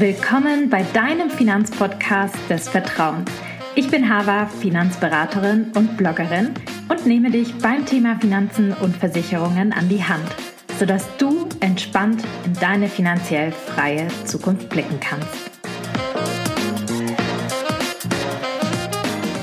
Willkommen bei deinem Finanzpodcast des Vertrauens. Ich bin Hava, Finanzberaterin und Bloggerin und nehme dich beim Thema Finanzen und Versicherungen an die Hand, sodass du entspannt in deine finanziell freie Zukunft blicken kannst.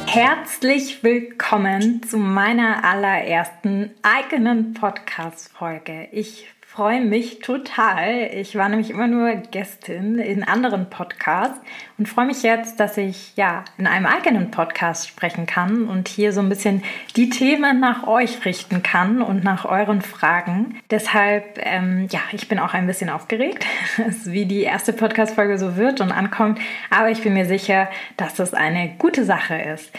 Herzlich willkommen zu meiner allerersten eigenen Podcast-Folge. Ich freue mich total. Ich war nämlich immer nur Gästin in anderen Podcasts und freue mich jetzt, dass ich ja in einem eigenen Podcast sprechen kann und hier so ein bisschen die Themen nach euch richten kann und nach euren Fragen. Deshalb, ähm, ja, ich bin auch ein bisschen aufgeregt, wie die erste Podcast-Folge so wird und ankommt, aber ich bin mir sicher, dass das eine gute Sache ist.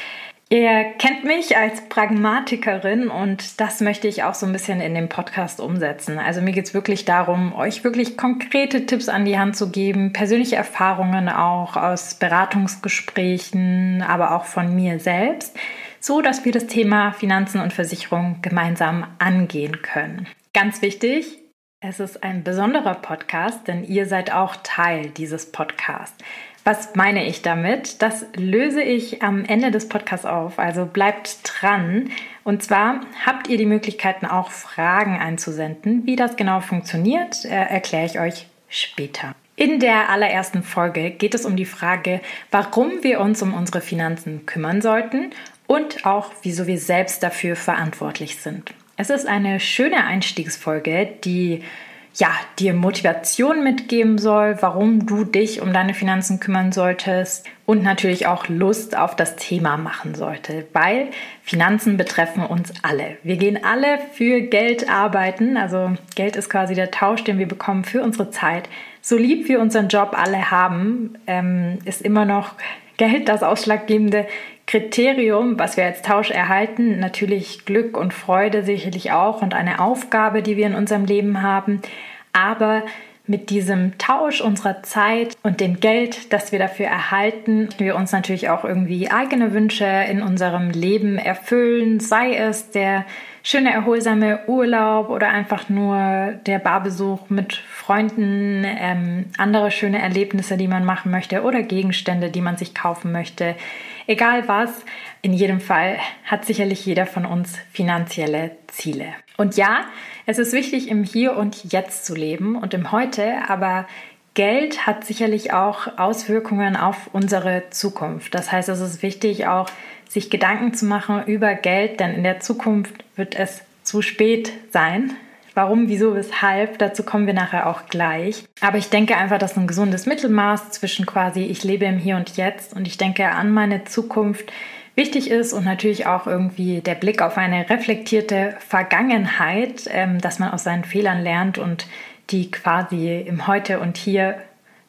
Ihr kennt mich als Pragmatikerin und das möchte ich auch so ein bisschen in dem Podcast umsetzen. Also mir geht es wirklich darum, euch wirklich konkrete Tipps an die Hand zu geben, persönliche Erfahrungen auch aus Beratungsgesprächen, aber auch von mir selbst, so dass wir das Thema Finanzen und Versicherung gemeinsam angehen können. Ganz wichtig, es ist ein besonderer Podcast, denn ihr seid auch Teil dieses Podcasts. Was meine ich damit? Das löse ich am Ende des Podcasts auf. Also bleibt dran. Und zwar habt ihr die Möglichkeiten, auch Fragen einzusenden. Wie das genau funktioniert, äh, erkläre ich euch später. In der allerersten Folge geht es um die Frage, warum wir uns um unsere Finanzen kümmern sollten und auch wieso wir selbst dafür verantwortlich sind. Es ist eine schöne Einstiegsfolge, die ja, dir Motivation mitgeben soll, warum du dich um deine Finanzen kümmern solltest und natürlich auch Lust auf das Thema machen sollte, weil Finanzen betreffen uns alle. Wir gehen alle für Geld arbeiten, also Geld ist quasi der Tausch, den wir bekommen für unsere Zeit. So lieb wir unseren Job alle haben, ähm, ist immer noch Geld das ausschlaggebende Kriterium, was wir als Tausch erhalten. Natürlich Glück und Freude sicherlich auch und eine Aufgabe, die wir in unserem Leben haben. Aber mit diesem Tausch unserer Zeit und dem Geld, das wir dafür erhalten, wir uns natürlich auch irgendwie eigene Wünsche in unserem Leben erfüllen, sei es der schöne erholsame Urlaub oder einfach nur der Barbesuch mit Freunden, ähm, andere schöne Erlebnisse, die man machen möchte oder Gegenstände, die man sich kaufen möchte. Egal was, in jedem Fall hat sicherlich jeder von uns finanzielle Ziele. Und ja, es ist wichtig, im Hier und Jetzt zu leben und im Heute, aber Geld hat sicherlich auch Auswirkungen auf unsere Zukunft. Das heißt, es ist wichtig, auch sich Gedanken zu machen über Geld, denn in der Zukunft wird es zu spät sein. Warum, wieso, weshalb, dazu kommen wir nachher auch gleich. Aber ich denke einfach, dass ein gesundes Mittelmaß zwischen quasi ich lebe im Hier und Jetzt und ich denke an meine Zukunft wichtig ist und natürlich auch irgendwie der Blick auf eine reflektierte Vergangenheit, ähm, dass man aus seinen Fehlern lernt und die quasi im Heute und Hier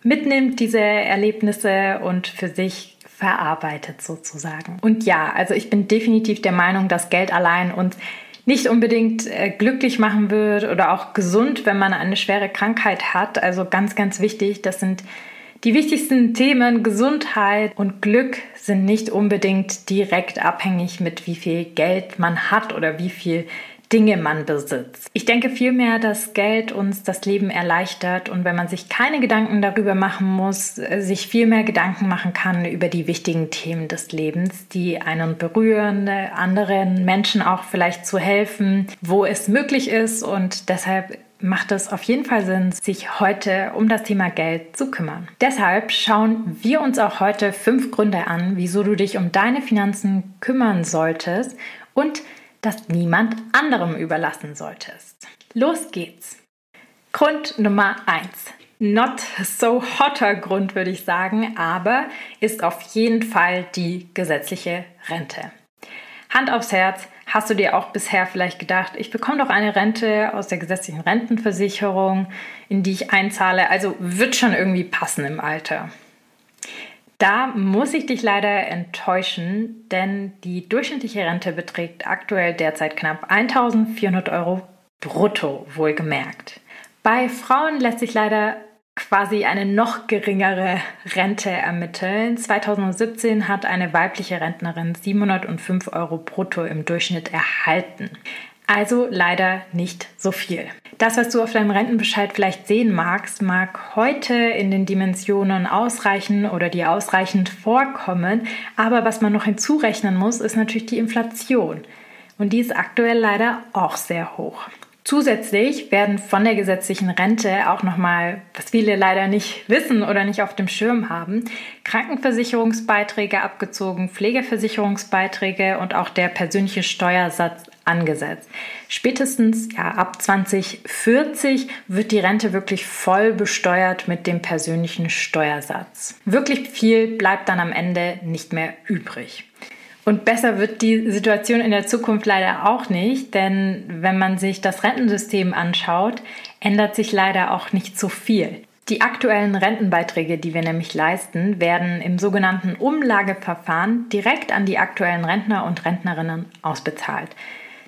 mitnimmt, diese Erlebnisse und für sich verarbeitet sozusagen. Und ja, also ich bin definitiv der Meinung, dass Geld allein uns nicht unbedingt äh, glücklich machen wird oder auch gesund, wenn man eine schwere Krankheit hat. Also ganz, ganz wichtig, das sind die wichtigsten Themen Gesundheit und Glück sind nicht unbedingt direkt abhängig mit wie viel Geld man hat oder wie viel Dinge man besitzt. Ich denke vielmehr, dass Geld uns das Leben erleichtert und wenn man sich keine Gedanken darüber machen muss, äh, sich viel mehr Gedanken machen kann über die wichtigen Themen des Lebens, die einen berühren, äh, anderen Menschen auch vielleicht zu helfen, wo es möglich ist und deshalb macht es auf jeden Fall Sinn, sich heute um das Thema Geld zu kümmern. Deshalb schauen wir uns auch heute fünf Gründe an, wieso du dich um deine Finanzen kümmern solltest und das niemand anderem überlassen solltest. Los geht's. Grund Nummer eins. Not so hotter Grund, würde ich sagen, aber ist auf jeden Fall die gesetzliche Rente. Hand aufs Herz, hast du dir auch bisher vielleicht gedacht, ich bekomme doch eine Rente aus der gesetzlichen Rentenversicherung, in die ich einzahle, also wird schon irgendwie passen im Alter. Da muss ich dich leider enttäuschen, denn die durchschnittliche Rente beträgt aktuell derzeit knapp 1400 Euro brutto, wohlgemerkt. Bei Frauen lässt sich leider quasi eine noch geringere Rente ermitteln. 2017 hat eine weibliche Rentnerin 705 Euro brutto im Durchschnitt erhalten. Also leider nicht so viel. Das, was du auf deinem Rentenbescheid vielleicht sehen magst, mag heute in den Dimensionen ausreichen oder dir ausreichend vorkommen. Aber was man noch hinzurechnen muss, ist natürlich die Inflation. Und die ist aktuell leider auch sehr hoch. Zusätzlich werden von der gesetzlichen Rente auch nochmal, was viele leider nicht wissen oder nicht auf dem Schirm haben, Krankenversicherungsbeiträge abgezogen, Pflegeversicherungsbeiträge und auch der persönliche Steuersatz angesetzt. Spätestens ja, ab 2040 wird die Rente wirklich voll besteuert mit dem persönlichen Steuersatz. Wirklich viel bleibt dann am Ende nicht mehr übrig. Und besser wird die Situation in der Zukunft leider auch nicht, denn wenn man sich das Rentensystem anschaut, ändert sich leider auch nicht so viel. Die aktuellen Rentenbeiträge, die wir nämlich leisten, werden im sogenannten Umlageverfahren direkt an die aktuellen Rentner und Rentnerinnen ausbezahlt.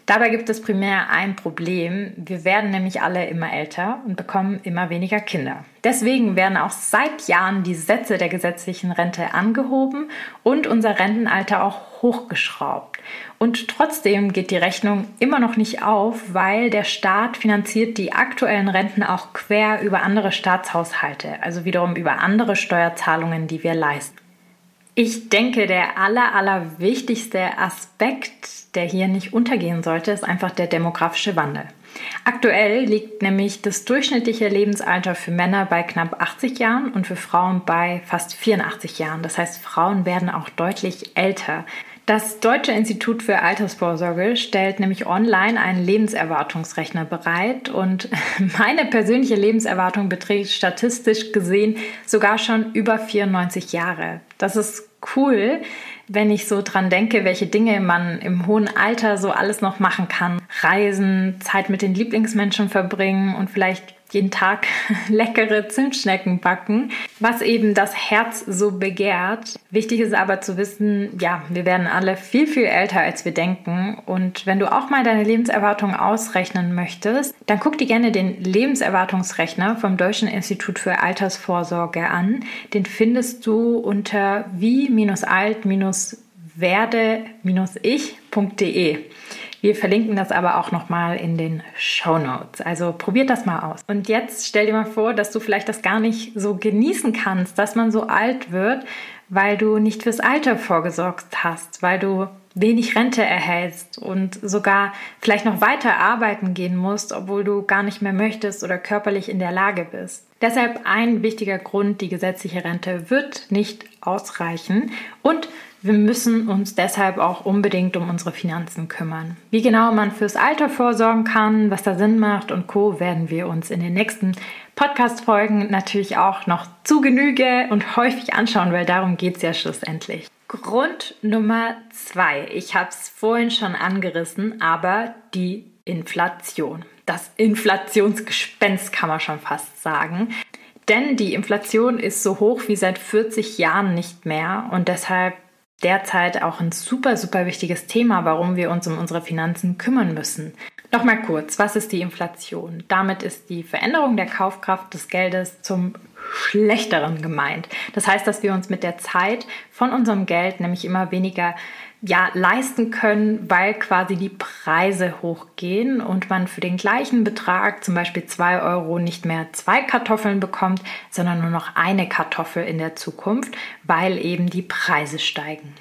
Dabei gibt es primär ein Problem. Wir werden nämlich alle immer älter und bekommen immer weniger Kinder. Deswegen werden auch seit Jahren die Sätze der gesetzlichen Rente angehoben und unser Rentenalter auch hochgeschraubt. Und trotzdem geht die Rechnung immer noch nicht auf, weil der Staat finanziert die aktuellen Renten auch quer über andere Staatshaushalte, also wiederum über andere Steuerzahlungen, die wir leisten. Ich denke, der aller, aller wichtigste Aspekt, der hier nicht untergehen sollte, ist einfach der demografische Wandel. Aktuell liegt nämlich das durchschnittliche Lebensalter für Männer bei knapp 80 Jahren und für Frauen bei fast 84 Jahren. Das heißt, Frauen werden auch deutlich älter. Das Deutsche Institut für Altersvorsorge stellt nämlich online einen Lebenserwartungsrechner bereit und meine persönliche Lebenserwartung beträgt statistisch gesehen sogar schon über 94 Jahre. Das ist cool, wenn ich so dran denke, welche Dinge man im hohen Alter so alles noch machen kann. Reisen, Zeit mit den Lieblingsmenschen verbringen und vielleicht jeden Tag leckere Zimtschnecken backen, was eben das Herz so begehrt. Wichtig ist aber zu wissen, ja, wir werden alle viel, viel älter, als wir denken. Und wenn du auch mal deine Lebenserwartung ausrechnen möchtest, dann guck dir gerne den Lebenserwartungsrechner vom Deutschen Institut für Altersvorsorge an. Den findest du unter wie-alt-werde-ich.de. Wir verlinken das aber auch nochmal in den Show Notes. Also probiert das mal aus. Und jetzt stell dir mal vor, dass du vielleicht das gar nicht so genießen kannst, dass man so alt wird, weil du nicht fürs Alter vorgesorgt hast, weil du wenig Rente erhältst und sogar vielleicht noch weiter arbeiten gehen musst, obwohl du gar nicht mehr möchtest oder körperlich in der Lage bist. Deshalb ein wichtiger Grund, die gesetzliche Rente wird nicht ausreichen und wir müssen uns deshalb auch unbedingt um unsere Finanzen kümmern. Wie genau man fürs Alter vorsorgen kann, was da Sinn macht und Co, werden wir uns in den nächsten Podcast-Folgen natürlich auch noch zu Genüge und häufig anschauen, weil darum geht es ja schlussendlich. Grund Nummer zwei. Ich habe es vorhin schon angerissen, aber die Inflation. Das Inflationsgespenst kann man schon fast sagen. Denn die Inflation ist so hoch wie seit 40 Jahren nicht mehr und deshalb derzeit auch ein super, super wichtiges Thema, warum wir uns um unsere Finanzen kümmern müssen. Nochmal kurz, was ist die Inflation? Damit ist die Veränderung der Kaufkraft des Geldes zum Schlechteren gemeint. Das heißt, dass wir uns mit der Zeit von unserem Geld nämlich immer weniger ja, leisten können, weil quasi die Preise hochgehen und man für den gleichen Betrag, zum Beispiel 2 Euro, nicht mehr zwei Kartoffeln bekommt, sondern nur noch eine Kartoffel in der Zukunft, weil eben die Preise steigen.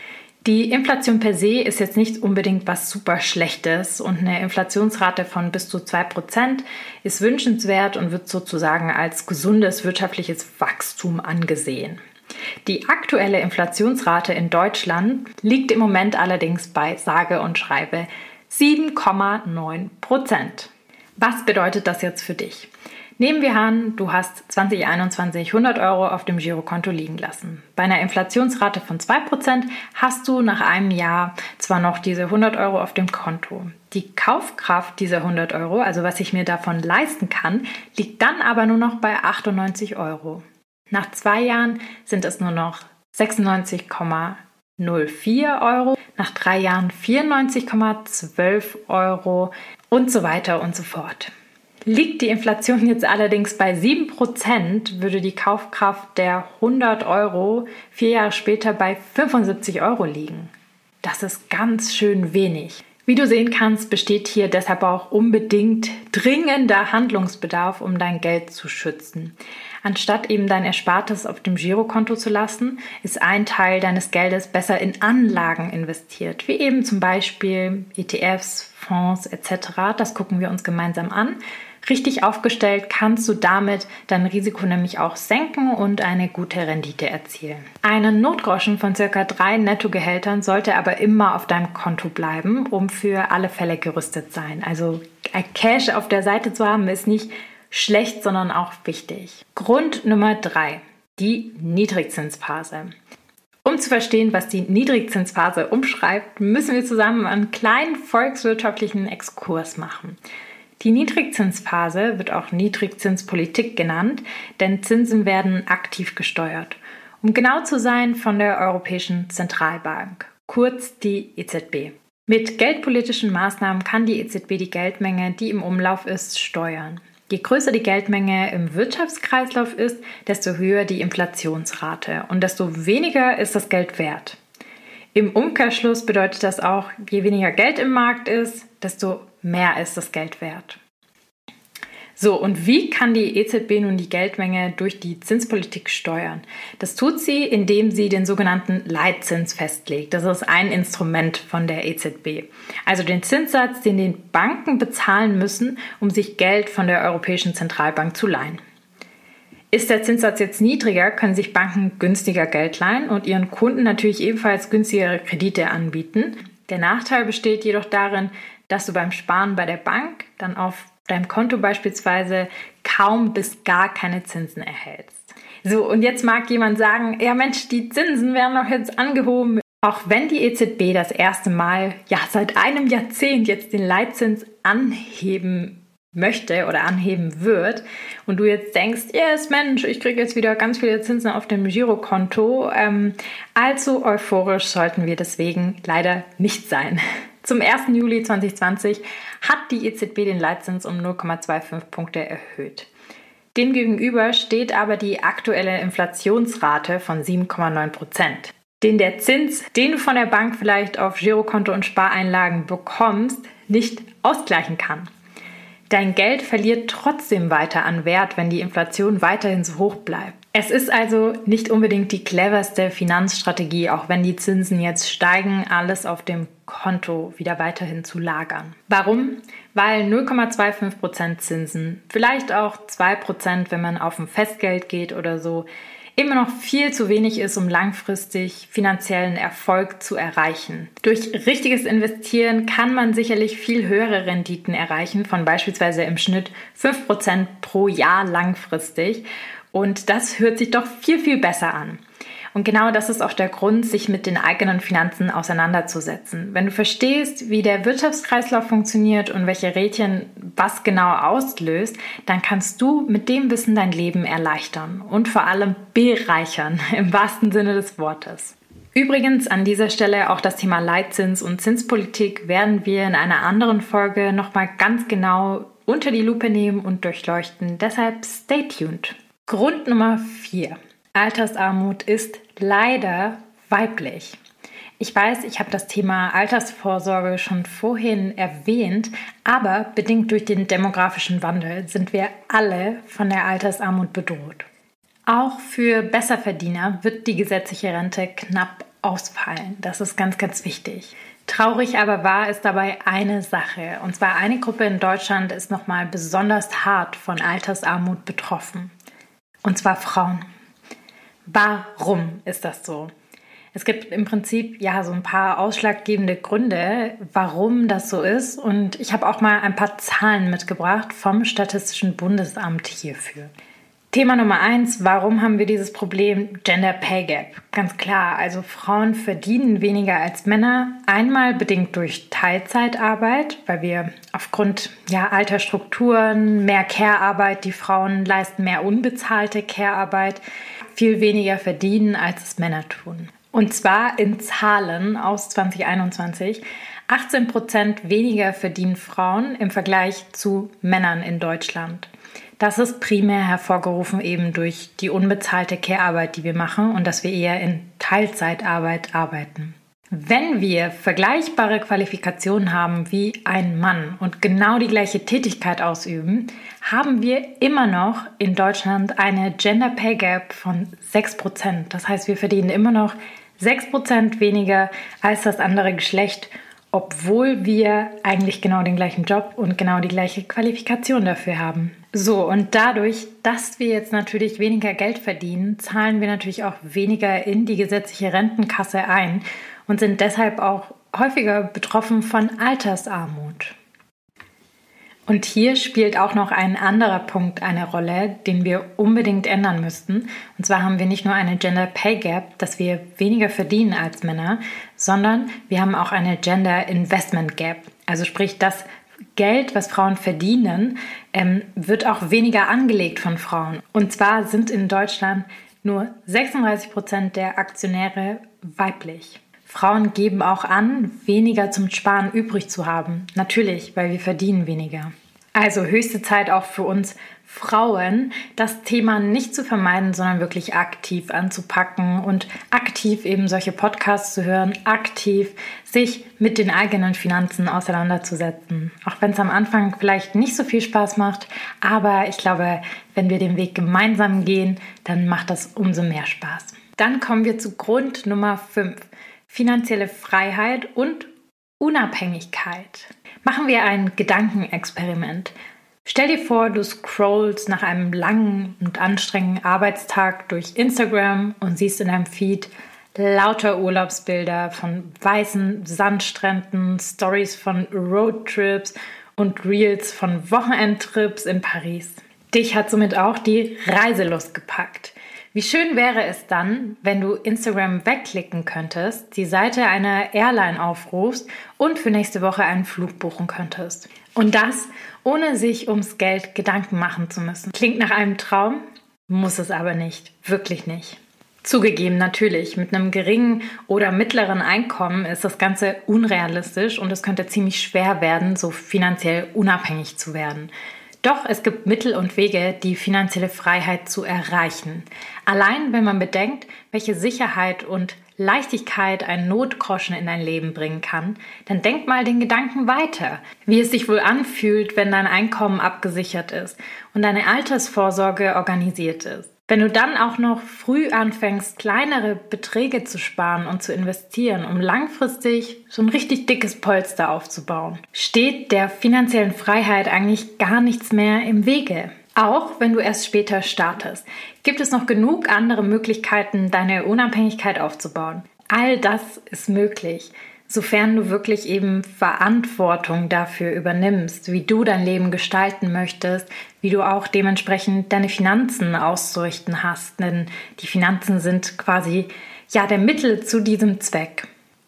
Die Inflation per se ist jetzt nicht unbedingt was super Schlechtes und eine Inflationsrate von bis zu 2% ist wünschenswert und wird sozusagen als gesundes wirtschaftliches Wachstum angesehen. Die aktuelle Inflationsrate in Deutschland liegt im Moment allerdings bei sage und schreibe 7,9 Prozent. Was bedeutet das jetzt für dich? Nehmen wir an, du hast 2021 100 Euro auf dem Girokonto liegen lassen. Bei einer Inflationsrate von 2% hast du nach einem Jahr zwar noch diese 100 Euro auf dem Konto. Die Kaufkraft dieser 100 Euro, also was ich mir davon leisten kann, liegt dann aber nur noch bei 98 Euro. Nach zwei Jahren sind es nur noch 96,04 Euro, nach drei Jahren 94,12 Euro und so weiter und so fort. Liegt die Inflation jetzt allerdings bei 7%, würde die Kaufkraft der 100 Euro vier Jahre später bei 75 Euro liegen. Das ist ganz schön wenig. Wie du sehen kannst, besteht hier deshalb auch unbedingt dringender Handlungsbedarf, um dein Geld zu schützen. Anstatt eben dein Erspartes auf dem Girokonto zu lassen, ist ein Teil deines Geldes besser in Anlagen investiert, wie eben zum Beispiel ETFs, Fonds etc. Das gucken wir uns gemeinsam an. Richtig aufgestellt kannst du damit dein Risiko nämlich auch senken und eine gute Rendite erzielen. Einen Notgroschen von circa drei Nettogehältern sollte aber immer auf deinem Konto bleiben, um für alle Fälle gerüstet sein. Also Cash auf der Seite zu haben ist nicht schlecht, sondern auch wichtig. Grund Nummer drei: die Niedrigzinsphase. Um zu verstehen, was die Niedrigzinsphase umschreibt, müssen wir zusammen einen kleinen volkswirtschaftlichen Exkurs machen. Die Niedrigzinsphase wird auch Niedrigzinspolitik genannt, denn Zinsen werden aktiv gesteuert. Um genau zu sein, von der Europäischen Zentralbank, kurz die EZB. Mit geldpolitischen Maßnahmen kann die EZB die Geldmenge, die im Umlauf ist, steuern. Je größer die Geldmenge im Wirtschaftskreislauf ist, desto höher die Inflationsrate und desto weniger ist das Geld wert. Im Umkehrschluss bedeutet das auch, je weniger Geld im Markt ist, desto mehr ist das Geld wert. So, und wie kann die EZB nun die Geldmenge durch die Zinspolitik steuern? Das tut sie, indem sie den sogenannten Leitzins festlegt. Das ist ein Instrument von der EZB. Also den Zinssatz, den die Banken bezahlen müssen, um sich Geld von der Europäischen Zentralbank zu leihen. Ist der Zinssatz jetzt niedriger, können sich Banken günstiger Geld leihen und ihren Kunden natürlich ebenfalls günstigere Kredite anbieten. Der Nachteil besteht jedoch darin, dass du beim Sparen bei der Bank dann auf deinem Konto beispielsweise kaum bis gar keine Zinsen erhältst. So, und jetzt mag jemand sagen, ja Mensch, die Zinsen werden doch jetzt angehoben. Auch wenn die EZB das erste Mal, ja, seit einem Jahrzehnt jetzt den Leitzins anheben möchte oder anheben wird und du jetzt denkst, yes, Mensch, ich kriege jetzt wieder ganz viele Zinsen auf dem Girokonto, ähm, allzu euphorisch sollten wir deswegen leider nicht sein. Zum 1. Juli 2020 hat die EZB den Leitzins um 0,25 Punkte erhöht. Demgegenüber steht aber die aktuelle Inflationsrate von 7,9 Prozent. Den der Zins, den du von der Bank vielleicht auf Girokonto und Spareinlagen bekommst, nicht ausgleichen kann. Dein Geld verliert trotzdem weiter an Wert, wenn die Inflation weiterhin so hoch bleibt. Es ist also nicht unbedingt die cleverste Finanzstrategie, auch wenn die Zinsen jetzt steigen, alles auf dem Konto wieder weiterhin zu lagern. Warum? Weil 0,25% Zinsen, vielleicht auch 2%, wenn man auf ein Festgeld geht oder so, immer noch viel zu wenig ist, um langfristig finanziellen Erfolg zu erreichen. Durch richtiges Investieren kann man sicherlich viel höhere Renditen erreichen, von beispielsweise im Schnitt 5% pro Jahr langfristig. Und das hört sich doch viel, viel besser an. Und genau das ist auch der Grund, sich mit den eigenen Finanzen auseinanderzusetzen. Wenn du verstehst, wie der Wirtschaftskreislauf funktioniert und welche Rädchen was genau auslöst, dann kannst du mit dem Wissen dein Leben erleichtern und vor allem bereichern, im wahrsten Sinne des Wortes. Übrigens an dieser Stelle auch das Thema Leitzins und Zinspolitik werden wir in einer anderen Folge nochmal ganz genau unter die Lupe nehmen und durchleuchten. Deshalb stay tuned. Grund Nummer 4. Altersarmut ist leider weiblich. Ich weiß, ich habe das Thema Altersvorsorge schon vorhin erwähnt, aber bedingt durch den demografischen Wandel sind wir alle von der Altersarmut bedroht. Auch für Besserverdiener wird die gesetzliche Rente knapp ausfallen. Das ist ganz, ganz wichtig. Traurig aber wahr ist dabei eine Sache. Und zwar eine Gruppe in Deutschland ist nochmal besonders hart von Altersarmut betroffen. Und zwar Frauen. Warum ist das so? Es gibt im Prinzip ja so ein paar ausschlaggebende Gründe, warum das so ist. Und ich habe auch mal ein paar Zahlen mitgebracht vom Statistischen Bundesamt hierfür. Thema Nummer eins, warum haben wir dieses Problem Gender Pay Gap? Ganz klar, also Frauen verdienen weniger als Männer, einmal bedingt durch Teilzeitarbeit, weil wir aufgrund ja, alter Strukturen, mehr Care-Arbeit, die Frauen leisten mehr unbezahlte Care-Arbeit, viel weniger verdienen, als es Männer tun. Und zwar in Zahlen aus 2021. 18 Prozent weniger verdienen Frauen im Vergleich zu Männern in Deutschland. Das ist primär hervorgerufen eben durch die unbezahlte Care-Arbeit, die wir machen und dass wir eher in Teilzeitarbeit arbeiten. Wenn wir vergleichbare Qualifikationen haben wie ein Mann und genau die gleiche Tätigkeit ausüben, haben wir immer noch in Deutschland eine Gender Pay Gap von 6%. Das heißt, wir verdienen immer noch 6% weniger als das andere Geschlecht, obwohl wir eigentlich genau den gleichen Job und genau die gleiche Qualifikation dafür haben. So, und dadurch, dass wir jetzt natürlich weniger Geld verdienen, zahlen wir natürlich auch weniger in die gesetzliche Rentenkasse ein und sind deshalb auch häufiger betroffen von Altersarmut. Und hier spielt auch noch ein anderer Punkt eine Rolle, den wir unbedingt ändern müssten. Und zwar haben wir nicht nur eine Gender Pay Gap, dass wir weniger verdienen als Männer, sondern wir haben auch eine Gender Investment Gap. Also sprich, das Geld, was Frauen verdienen, ähm, wird auch weniger angelegt von Frauen. Und zwar sind in Deutschland nur 36 Prozent der Aktionäre weiblich. Frauen geben auch an, weniger zum Sparen übrig zu haben. Natürlich, weil wir verdienen weniger. Also höchste Zeit auch für uns Frauen, das Thema nicht zu vermeiden, sondern wirklich aktiv anzupacken und aktiv eben solche Podcasts zu hören, aktiv sich mit den eigenen Finanzen auseinanderzusetzen. Auch wenn es am Anfang vielleicht nicht so viel Spaß macht, aber ich glaube, wenn wir den Weg gemeinsam gehen, dann macht das umso mehr Spaß. Dann kommen wir zu Grund Nummer 5. Finanzielle Freiheit und Unabhängigkeit. Machen wir ein Gedankenexperiment. Stell dir vor, du scrollst nach einem langen und anstrengenden Arbeitstag durch Instagram und siehst in deinem Feed lauter Urlaubsbilder von weißen Sandstränden, Stories von Roadtrips und Reels von Wochenendtrips in Paris. Dich hat somit auch die Reiselust gepackt. Wie schön wäre es dann, wenn du Instagram wegklicken könntest, die Seite einer Airline aufrufst und für nächste Woche einen Flug buchen könntest. Und das, ohne sich ums Geld Gedanken machen zu müssen. Klingt nach einem Traum, muss es aber nicht, wirklich nicht. Zugegeben, natürlich, mit einem geringen oder mittleren Einkommen ist das Ganze unrealistisch und es könnte ziemlich schwer werden, so finanziell unabhängig zu werden. Doch es gibt Mittel und Wege, die finanzielle Freiheit zu erreichen. Allein wenn man bedenkt, welche Sicherheit und Leichtigkeit ein Notgroschen in dein Leben bringen kann, dann denk mal den Gedanken weiter, wie es sich wohl anfühlt, wenn dein Einkommen abgesichert ist und deine Altersvorsorge organisiert ist. Wenn du dann auch noch früh anfängst, kleinere Beträge zu sparen und zu investieren, um langfristig so ein richtig dickes Polster aufzubauen, steht der finanziellen Freiheit eigentlich gar nichts mehr im Wege. Auch wenn du erst später startest, gibt es noch genug andere Möglichkeiten, deine Unabhängigkeit aufzubauen. All das ist möglich sofern du wirklich eben Verantwortung dafür übernimmst, wie du dein Leben gestalten möchtest, wie du auch dementsprechend deine Finanzen auszurichten hast, denn die Finanzen sind quasi ja der Mittel zu diesem Zweck.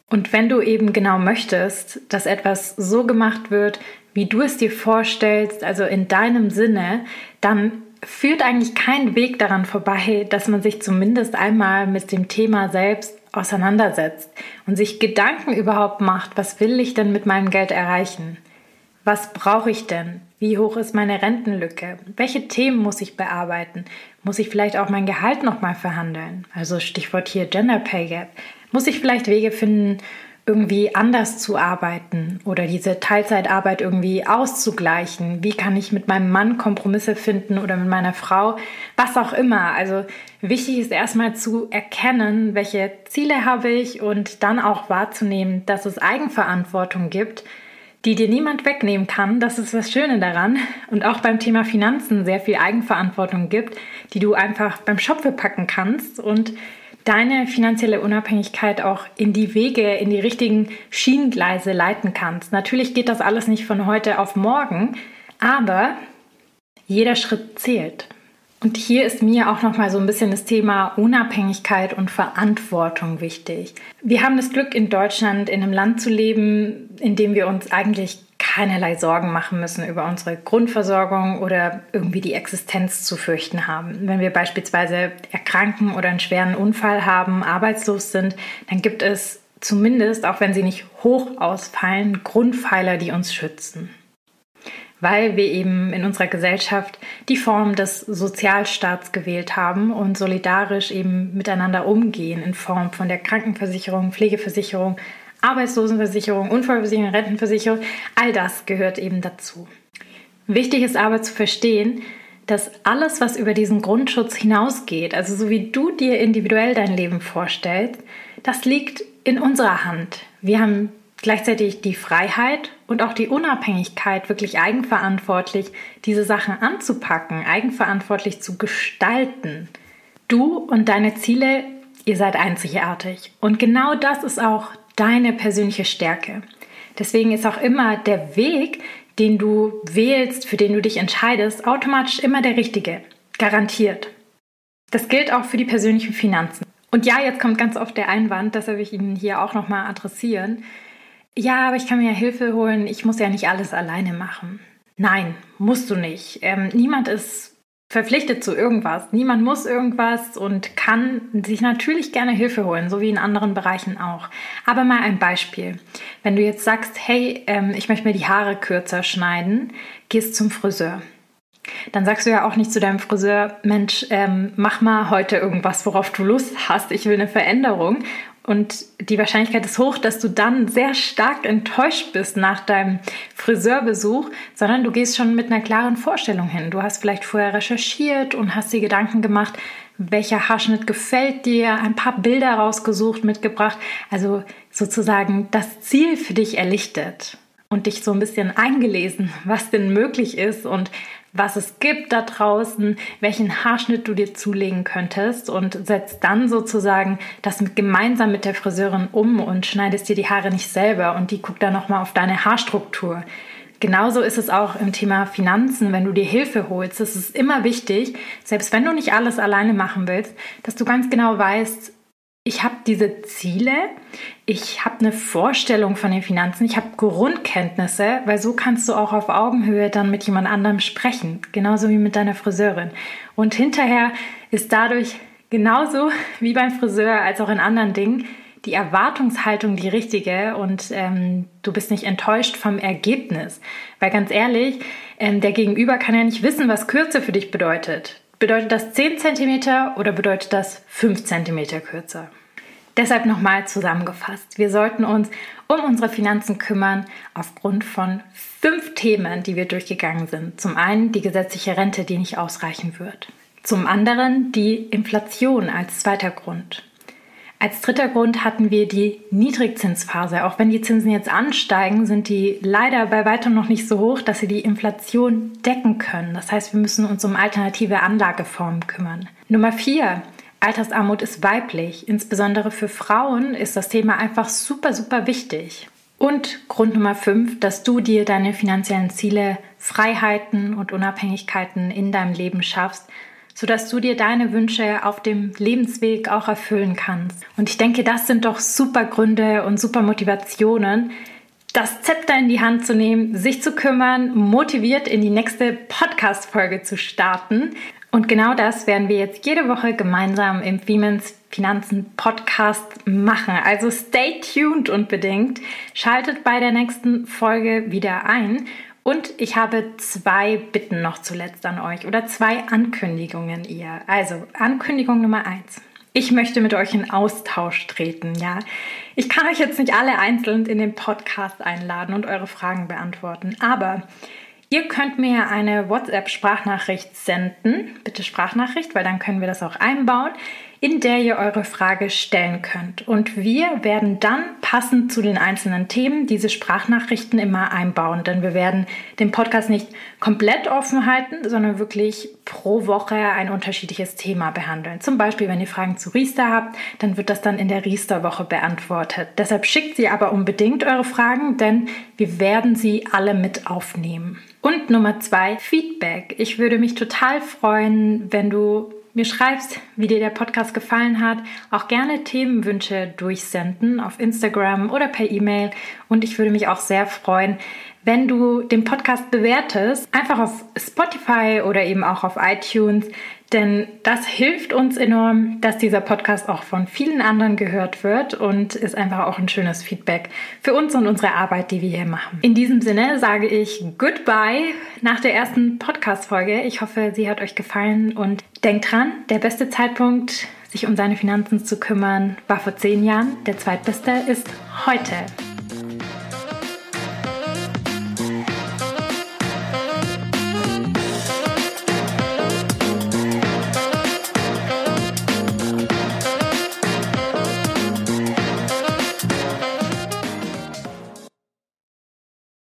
Und wenn du eben genau möchtest, dass etwas so gemacht wird, wie du es dir vorstellst, also in deinem Sinne, dann führt eigentlich kein Weg daran vorbei, dass man sich zumindest einmal mit dem Thema selbst auseinandersetzt und sich Gedanken überhaupt macht, was will ich denn mit meinem Geld erreichen? Was brauche ich denn? Wie hoch ist meine Rentenlücke? Welche Themen muss ich bearbeiten? Muss ich vielleicht auch mein Gehalt nochmal verhandeln? Also Stichwort hier Gender Pay Gap. Muss ich vielleicht Wege finden, irgendwie anders zu arbeiten oder diese Teilzeitarbeit irgendwie auszugleichen? Wie kann ich mit meinem Mann Kompromisse finden oder mit meiner Frau? Was auch immer. Also wichtig ist erstmal zu erkennen, welche Ziele habe ich und dann auch wahrzunehmen, dass es Eigenverantwortung gibt, die dir niemand wegnehmen kann. Das ist das Schöne daran. Und auch beim Thema Finanzen sehr viel Eigenverantwortung gibt, die du einfach beim Schopfe packen kannst und deine finanzielle Unabhängigkeit auch in die Wege, in die richtigen Schienengleise leiten kannst. Natürlich geht das alles nicht von heute auf morgen, aber jeder Schritt zählt. Und hier ist mir auch noch mal so ein bisschen das Thema Unabhängigkeit und Verantwortung wichtig. Wir haben das Glück in Deutschland in einem Land zu leben, in dem wir uns eigentlich keinerlei Sorgen machen müssen über unsere Grundversorgung oder irgendwie die Existenz zu fürchten haben. Wenn wir beispielsweise erkranken oder einen schweren Unfall haben, arbeitslos sind, dann gibt es zumindest, auch wenn sie nicht hoch ausfallen, Grundpfeiler, die uns schützen. weil wir eben in unserer Gesellschaft die Form des Sozialstaats gewählt haben und solidarisch eben miteinander umgehen in Form von der Krankenversicherung, Pflegeversicherung, Arbeitslosenversicherung, Unfallversicherung, Rentenversicherung. All das gehört eben dazu. Wichtig ist aber zu verstehen, dass alles, was über diesen Grundschutz hinausgeht, also so wie du dir individuell dein Leben vorstellst, das liegt in unserer Hand. Wir haben gleichzeitig die Freiheit und auch die Unabhängigkeit, wirklich eigenverantwortlich diese Sachen anzupacken, eigenverantwortlich zu gestalten. Du und deine Ziele, ihr seid einzigartig. Und genau das ist auch deine persönliche Stärke. Deswegen ist auch immer der Weg, den du wählst, für den du dich entscheidest, automatisch immer der richtige. Garantiert. Das gilt auch für die persönlichen Finanzen. Und ja, jetzt kommt ganz oft der Einwand, das habe ich Ihnen hier auch nochmal adressieren. Ja, aber ich kann mir ja Hilfe holen, ich muss ja nicht alles alleine machen. Nein, musst du nicht. Ähm, niemand ist verpflichtet zu irgendwas. Niemand muss irgendwas und kann sich natürlich gerne Hilfe holen, so wie in anderen Bereichen auch. Aber mal ein Beispiel. Wenn du jetzt sagst, hey, ähm, ich möchte mir die Haare kürzer schneiden, gehst zum Friseur. Dann sagst du ja auch nicht zu deinem Friseur, Mensch, ähm, mach mal heute irgendwas, worauf du Lust hast. Ich will eine Veränderung. Und die Wahrscheinlichkeit ist hoch, dass du dann sehr stark enttäuscht bist nach deinem Friseurbesuch, sondern du gehst schon mit einer klaren Vorstellung hin. Du hast vielleicht vorher recherchiert und hast dir Gedanken gemacht, welcher Haarschnitt gefällt dir, ein paar Bilder rausgesucht, mitgebracht. Also sozusagen das Ziel für dich erlichtet und dich so ein bisschen eingelesen, was denn möglich ist und was es gibt da draußen, welchen Haarschnitt du dir zulegen könntest und setzt dann sozusagen das gemeinsam mit der Friseurin um und schneidest dir die Haare nicht selber und die guckt dann nochmal auf deine Haarstruktur. Genauso ist es auch im Thema Finanzen, wenn du dir Hilfe holst. Es ist immer wichtig, selbst wenn du nicht alles alleine machen willst, dass du ganz genau weißt, ich habe diese Ziele, ich habe eine Vorstellung von den Finanzen, ich habe Grundkenntnisse, weil so kannst du auch auf Augenhöhe dann mit jemand anderem sprechen, genauso wie mit deiner Friseurin. Und hinterher ist dadurch genauso wie beim Friseur als auch in anderen Dingen die Erwartungshaltung die richtige und ähm, du bist nicht enttäuscht vom Ergebnis. Weil ganz ehrlich, ähm, der Gegenüber kann ja nicht wissen, was Kürze für dich bedeutet. Bedeutet das 10 cm oder bedeutet das 5 cm kürzer? Deshalb nochmal zusammengefasst. Wir sollten uns um unsere Finanzen kümmern aufgrund von fünf Themen, die wir durchgegangen sind. Zum einen die gesetzliche Rente, die nicht ausreichen wird. Zum anderen die Inflation als zweiter Grund. Als dritter Grund hatten wir die Niedrigzinsphase. Auch wenn die Zinsen jetzt ansteigen, sind die leider bei weitem noch nicht so hoch, dass sie die Inflation decken können. Das heißt, wir müssen uns um alternative Anlageformen kümmern. Nummer vier. Altersarmut ist weiblich. Insbesondere für Frauen ist das Thema einfach super, super wichtig. Und Grund Nummer fünf, dass du dir deine finanziellen Ziele, Freiheiten und Unabhängigkeiten in deinem Leben schaffst, sodass du dir deine Wünsche auf dem Lebensweg auch erfüllen kannst. Und ich denke, das sind doch super Gründe und super Motivationen, das Zepter in die Hand zu nehmen, sich zu kümmern, motiviert in die nächste Podcast-Folge zu starten. Und genau das werden wir jetzt jede Woche gemeinsam im Femens Finanzen Podcast machen. Also stay tuned unbedingt. Schaltet bei der nächsten Folge wieder ein. Und ich habe zwei Bitten noch zuletzt an euch oder zwei Ankündigungen ihr. Also Ankündigung Nummer eins. Ich möchte mit euch in Austausch treten, ja. Ich kann euch jetzt nicht alle einzeln in den Podcast einladen und eure Fragen beantworten, aber Ihr könnt mir eine WhatsApp-Sprachnachricht senden, bitte Sprachnachricht, weil dann können wir das auch einbauen in der ihr eure Frage stellen könnt. Und wir werden dann passend zu den einzelnen Themen diese Sprachnachrichten immer einbauen, denn wir werden den Podcast nicht komplett offen halten, sondern wirklich pro Woche ein unterschiedliches Thema behandeln. Zum Beispiel, wenn ihr Fragen zu Riester habt, dann wird das dann in der Riester-Woche beantwortet. Deshalb schickt sie aber unbedingt eure Fragen, denn wir werden sie alle mit aufnehmen. Und Nummer zwei, Feedback. Ich würde mich total freuen, wenn du mir schreibst, wie dir der Podcast gefallen hat, auch gerne Themenwünsche durchsenden auf Instagram oder per E-Mail. Und ich würde mich auch sehr freuen, wenn du den Podcast bewertest, einfach auf Spotify oder eben auch auf iTunes, denn das hilft uns enorm, dass dieser Podcast auch von vielen anderen gehört wird und ist einfach auch ein schönes Feedback für uns und unsere Arbeit, die wir hier machen. In diesem Sinne sage ich Goodbye nach der ersten Podcast-Folge. Ich hoffe, sie hat euch gefallen und denkt dran, der beste Zeitpunkt, sich um seine Finanzen zu kümmern, war vor zehn Jahren. Der zweitbeste ist heute.